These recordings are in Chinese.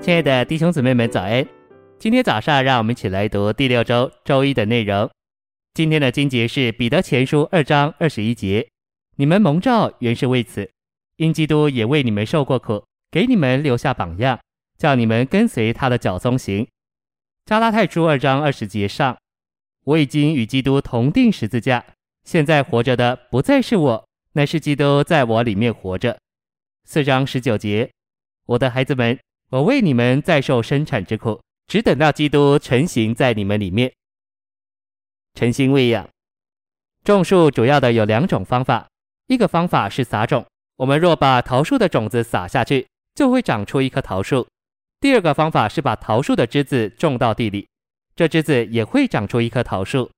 亲爱的弟兄姊妹们，早安！今天早上，让我们一起来读第六周周一的内容。今天的经节是彼得前书二章二十一节：“你们蒙召原是为此，因基督也为你们受过苦，给你们留下榜样，叫你们跟随他的脚踪行。”加拉太书二章二十节上：“我已经与基督同钉十字架，现在活着的不再是我，乃是基督在我里面活着。”四章十九节：“我的孩子们。”我为你们再受生产之苦，只等到基督成形在你们里面。诚心喂养，种树主要的有两种方法，一个方法是撒种，我们若把桃树的种子撒下去，就会长出一棵桃树；第二个方法是把桃树的枝子种到地里，这枝子也会长出一棵桃树。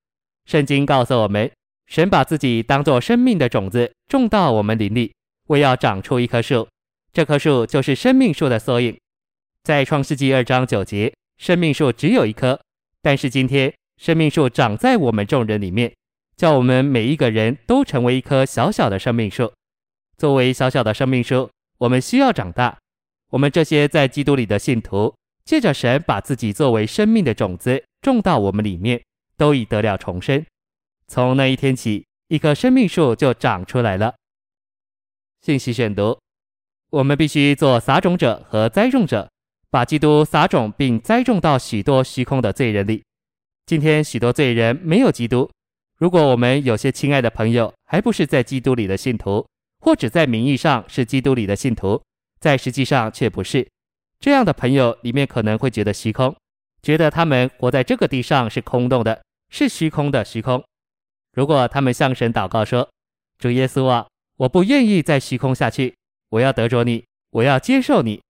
圣经告诉我们，神把自己当作生命的种子种到我们林里，为要长出一棵树，这棵树就是生命树的缩影。在创世纪二章九节，生命树只有一棵，但是今天生命树长在我们众人里面，叫我们每一个人都成为一棵小小的生命树。作为小小的生命树，我们需要长大。我们这些在基督里的信徒，借着神把自己作为生命的种子种到我们里面，都已得了重生。从那一天起，一棵生命树就长出来了。信息选读：我们必须做撒种者和栽种者。把基督撒种并栽种到许多虚空的罪人里。今天许多罪人没有基督。如果我们有些亲爱的朋友还不是在基督里的信徒，或者在名义上是基督里的信徒，在实际上却不是，这样的朋友里面可能会觉得虚空，觉得他们活在这个地上是空洞的，是虚空的虚空。如果他们向神祷告说：“主耶稣啊，我不愿意再虚空下去，我要得着你，我要接受你。”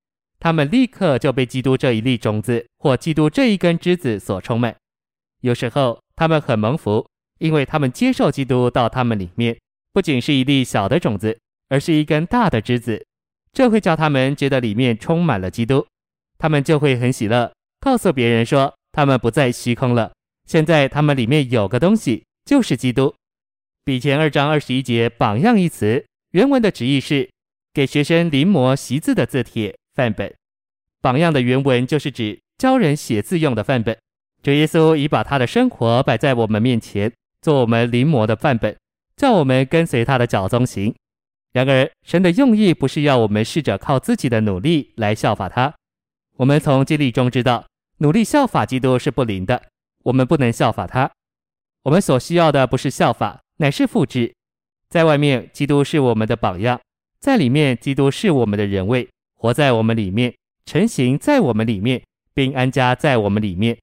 他们立刻就被基督这一粒种子或基督这一根枝子所充满。有时候他们很蒙福，因为他们接受基督到他们里面，不仅是一粒小的种子，而是一根大的枝子。这会叫他们觉得里面充满了基督，他们就会很喜乐，告诉别人说他们不再虚空了。现在他们里面有个东西，就是基督。比前二章二十一节“榜样”一词，原文的直译是给学生临摹习字的字帖。范本，榜样的原文就是指教人写字用的范本。主耶稣已把他的生活摆在我们面前，做我们临摹的范本，叫我们跟随他的脚踪行。然而，神的用意不是要我们试着靠自己的努力来效法他。我们从经历中知道，努力效法基督是不灵的，我们不能效法他。我们所需要的不是效法，乃是复制。在外面，基督是我们的榜样；在里面，基督是我们的人位。活在我们里面，成型在我们里面，并安家在我们里面。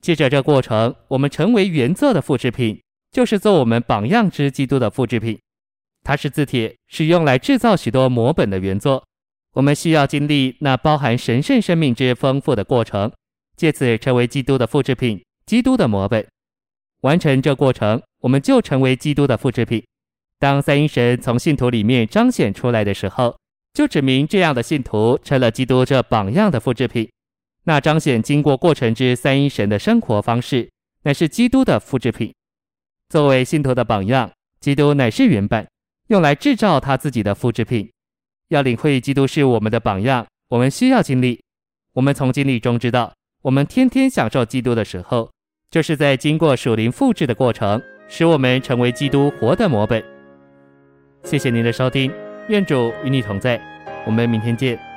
借着这过程，我们成为原作的复制品，就是做我们榜样之基督的复制品。它是字帖，是用来制造许多摹本的原作。我们需要经历那包含神圣生命之丰富的过程，借此成为基督的复制品，基督的摹本。完成这过程，我们就成为基督的复制品。当三一神从信徒里面彰显出来的时候，就指明这样的信徒成了基督这榜样的复制品。那彰显经过过程之三一神的生活方式，乃是基督的复制品。作为信徒的榜样，基督乃是原本，用来制造他自己的复制品。要领会基督是我们的榜样，我们需要经历。我们从经历中知道，我们天天享受基督的时候，就是在经过属灵复制的过程，使我们成为基督活的模本。谢谢您的收听。愿主与你同在，我们明天见。